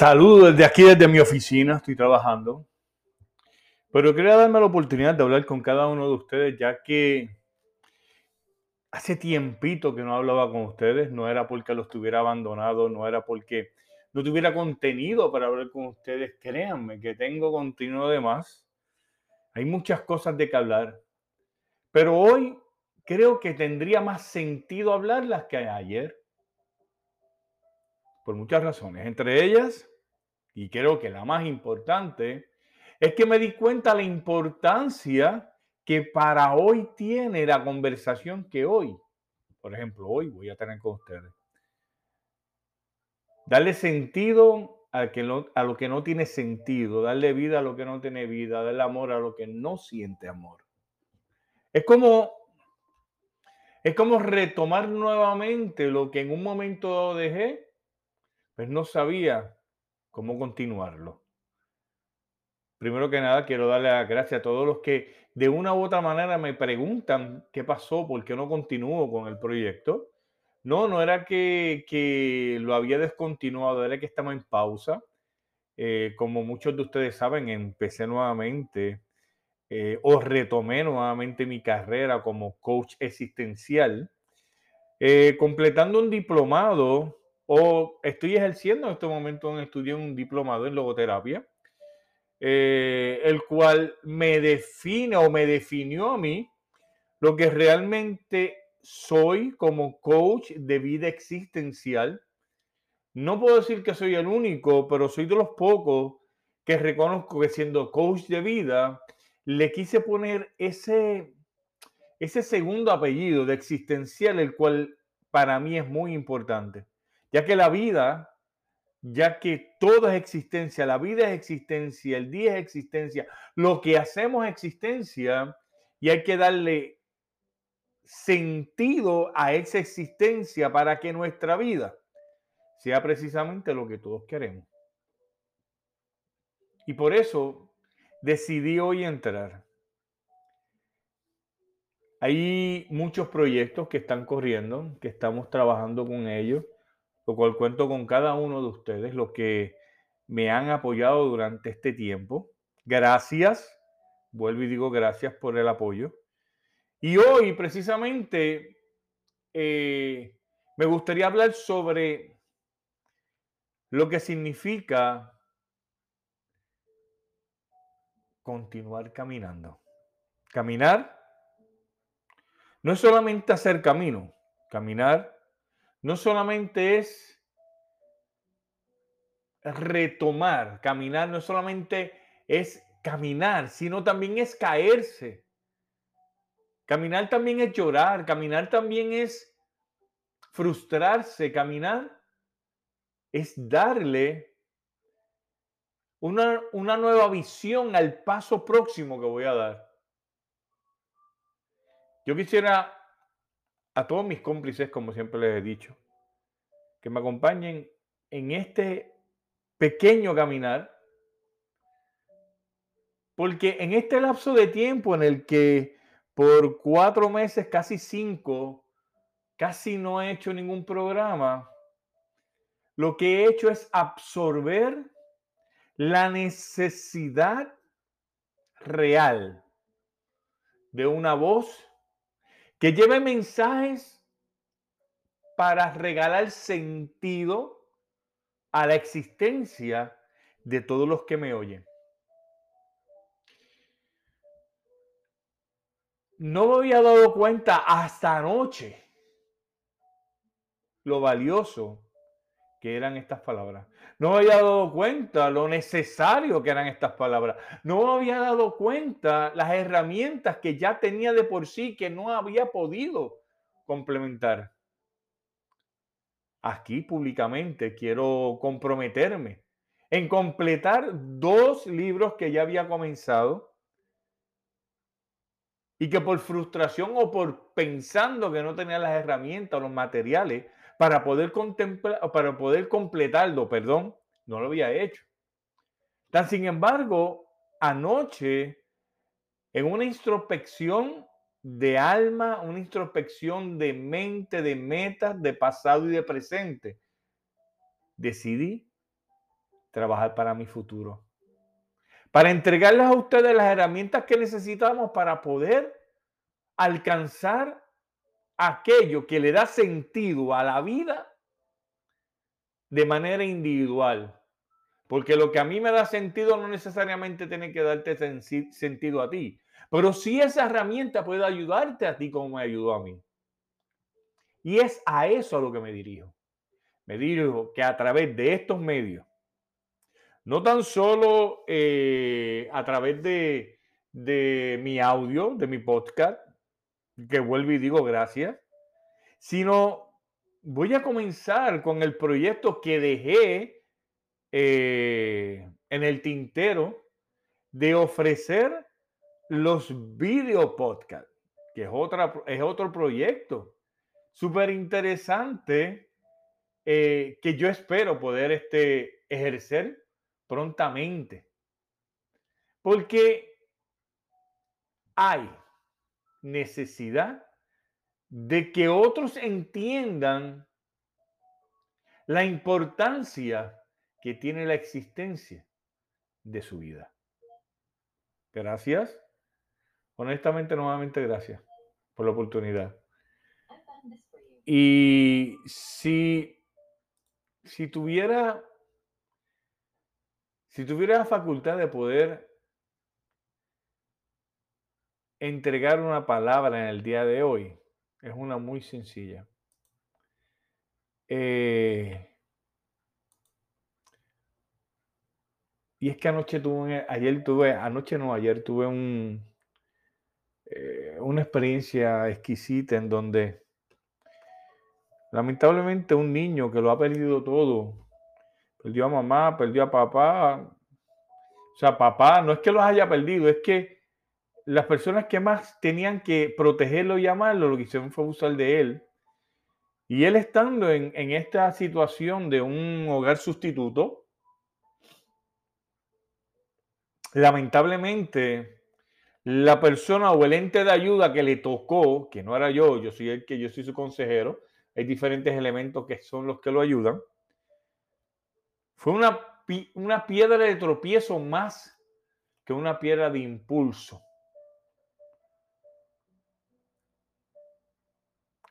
Saludos desde aquí, desde mi oficina, estoy trabajando. Pero quería darme la oportunidad de hablar con cada uno de ustedes, ya que hace tiempito que no hablaba con ustedes, no era porque los tuviera abandonado, no era porque no tuviera contenido para hablar con ustedes. Créanme que tengo contenido de más. Hay muchas cosas de que hablar. Pero hoy creo que tendría más sentido hablarlas que ayer. Por muchas razones. Entre ellas, y creo que la más importante, es que me di cuenta la importancia que para hoy tiene la conversación que hoy, por ejemplo, hoy voy a tener con ustedes. Darle sentido a, a lo que no tiene sentido, darle vida a lo que no tiene vida, darle amor a lo que no siente amor. Es como, es como retomar nuevamente lo que en un momento dejé, pues no sabía cómo continuarlo. Primero que nada, quiero darle las gracias a todos los que de una u otra manera me preguntan qué pasó, por qué no continúo con el proyecto. No, no era que, lo había descontinuado, era que estaba en pausa. Eh, como muchos de ustedes saben, empecé nuevamente eh, o retomé nuevamente mi carrera como coach existencial, eh, completando un diplomado o estoy ejerciendo en este momento un estudio, un diplomado en logoterapia, eh, el cual me define o me definió a mí lo que realmente soy como coach de vida existencial. No puedo decir que soy el único, pero soy de los pocos que reconozco que siendo coach de vida, le quise poner ese, ese segundo apellido de existencial, el cual para mí es muy importante ya que la vida, ya que todo es existencia, la vida es existencia, el día es existencia, lo que hacemos es existencia y hay que darle sentido a esa existencia para que nuestra vida sea precisamente lo que todos queremos. Y por eso decidí hoy entrar. Hay muchos proyectos que están corriendo, que estamos trabajando con ellos lo cual cuento con cada uno de ustedes, los que me han apoyado durante este tiempo. Gracias, vuelvo y digo gracias por el apoyo. Y hoy precisamente eh, me gustaría hablar sobre lo que significa continuar caminando. Caminar no es solamente hacer camino, caminar no solamente es retomar, caminar, no solamente es caminar, sino también es caerse. Caminar también es llorar, caminar también es frustrarse, caminar es darle una, una, nueva visión al paso próximo que voy a dar. Yo quisiera a todos mis cómplices, como siempre les he dicho, que me acompañen en este pequeño caminar, porque en este lapso de tiempo en el que por cuatro meses, casi cinco, casi no he hecho ningún programa, lo que he hecho es absorber la necesidad real de una voz que lleve mensajes para regalar sentido a la existencia de todos los que me oyen. No me había dado cuenta hasta anoche lo valioso que eran estas palabras. No había dado cuenta lo necesario que eran estas palabras. No había dado cuenta las herramientas que ya tenía de por sí que no había podido complementar. aquí públicamente quiero comprometerme en completar dos libros que ya había comenzado y que por frustración o por pensando que no tenía las herramientas o los materiales para poder contemplar, para poder completarlo, perdón, no lo había hecho. Tan sin embargo, anoche, en una introspección de alma, una introspección de mente, de metas, de pasado y de presente, decidí trabajar para mi futuro. Para entregarles a ustedes las herramientas que necesitamos para poder alcanzar aquello que le da sentido a la vida de manera individual. Porque lo que a mí me da sentido no necesariamente tiene que darte sentido a ti. Pero sí esa herramienta puede ayudarte a ti como me ayudó a mí. Y es a eso a lo que me dirijo. Me dirijo que a través de estos medios, no tan solo eh, a través de, de mi audio, de mi podcast, que vuelvo y digo gracias, sino voy a comenzar con el proyecto que dejé eh, en el tintero de ofrecer los video podcast, que es, otra, es otro proyecto súper interesante eh, que yo espero poder este, ejercer prontamente. Porque hay necesidad de que otros entiendan la importancia que tiene la existencia de su vida. Gracias honestamente, nuevamente, gracias por la oportunidad. Y si, si tuviera, si tuviera la facultad de poder entregar una palabra en el día de hoy, es una muy sencilla. Eh, y es que anoche tuve, ayer tuve, anoche no, ayer tuve un, eh, una experiencia exquisita en donde lamentablemente un niño que lo ha perdido todo, perdió a mamá, perdió a papá, o sea, papá no es que los haya perdido, es que las personas que más tenían que protegerlo y amarlo, lo que hicieron fue abusar de él. Y él estando en, esta situación de un hogar sustituto, lamentablemente la persona o el ente de ayuda que le tocó, que no era yo, yo soy el que yo soy su consejero, hay diferentes elementos que son los que lo ayudan. Fue una, una piedra de tropiezo más que una piedra de impulso.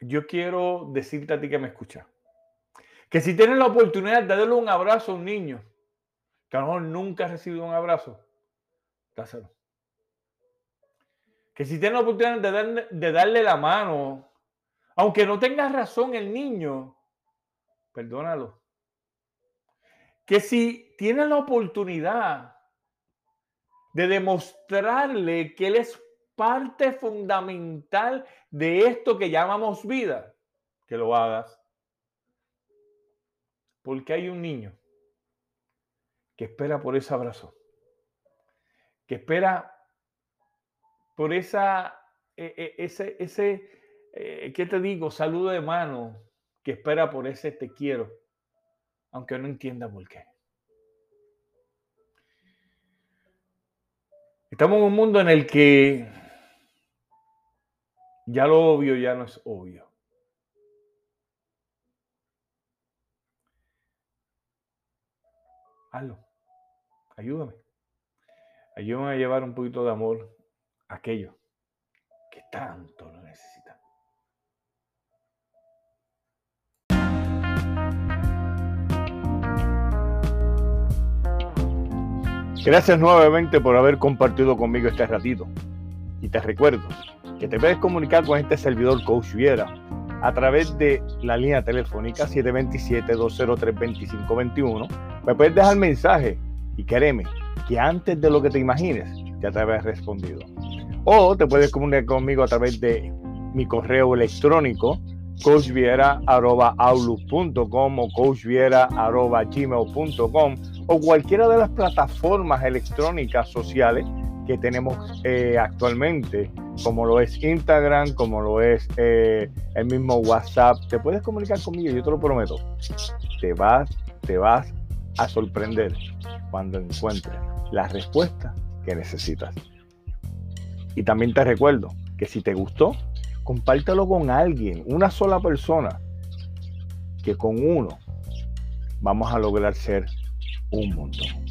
Yo quiero decirte a ti que me escucha, que si tienes la oportunidad de darle un abrazo a un niño, que a lo mejor nunca ha recibido un abrazo, dáselo que si tiene la oportunidad de, darle la mano, aunque no tenga razón el niño, perdónalo. Que si tiene la oportunidad de demostrarle que él es parte fundamental de esto que llamamos vida, que lo hagas. Porque hay un niño que espera por ese abrazo, que espera por esa, e, e, ese, ese eh, ¿qué te digo? Saludo de mano que espera por ese te quiero, aunque no entienda por qué. Estamos en un mundo en el que ya lo obvio ya no es obvio. Hazlo. Ayúdame. Ayúdame a llevar un poquito de amor aquello que tanto lo necesitan. Gracias nuevamente por haber compartido conmigo este ratito. Y te recuerdo que te puedes comunicar con este servidor Coach Viera a través de la línea telefónica 727-203-2521. Me puedes dejar mensaje y créeme que antes de lo que te imagines ya te habrás respondido. O te puedes comunicar conmigo a través de mi correo electrónico coachviera.outlook.com o coachviera.gmail.com o cualquiera de las plataformas electrónicas sociales que tenemos eh, actualmente, como lo es Instagram, como lo es eh, el mismo WhatsApp. Te puedes comunicar conmigo, yo te lo prometo. Te vas, te vas a sorprender cuando encuentres la respuesta que necesitas. Y también te recuerdo que si te gustó, compártelo con alguien, una sola persona, que con uno vamos a lograr ser un montón.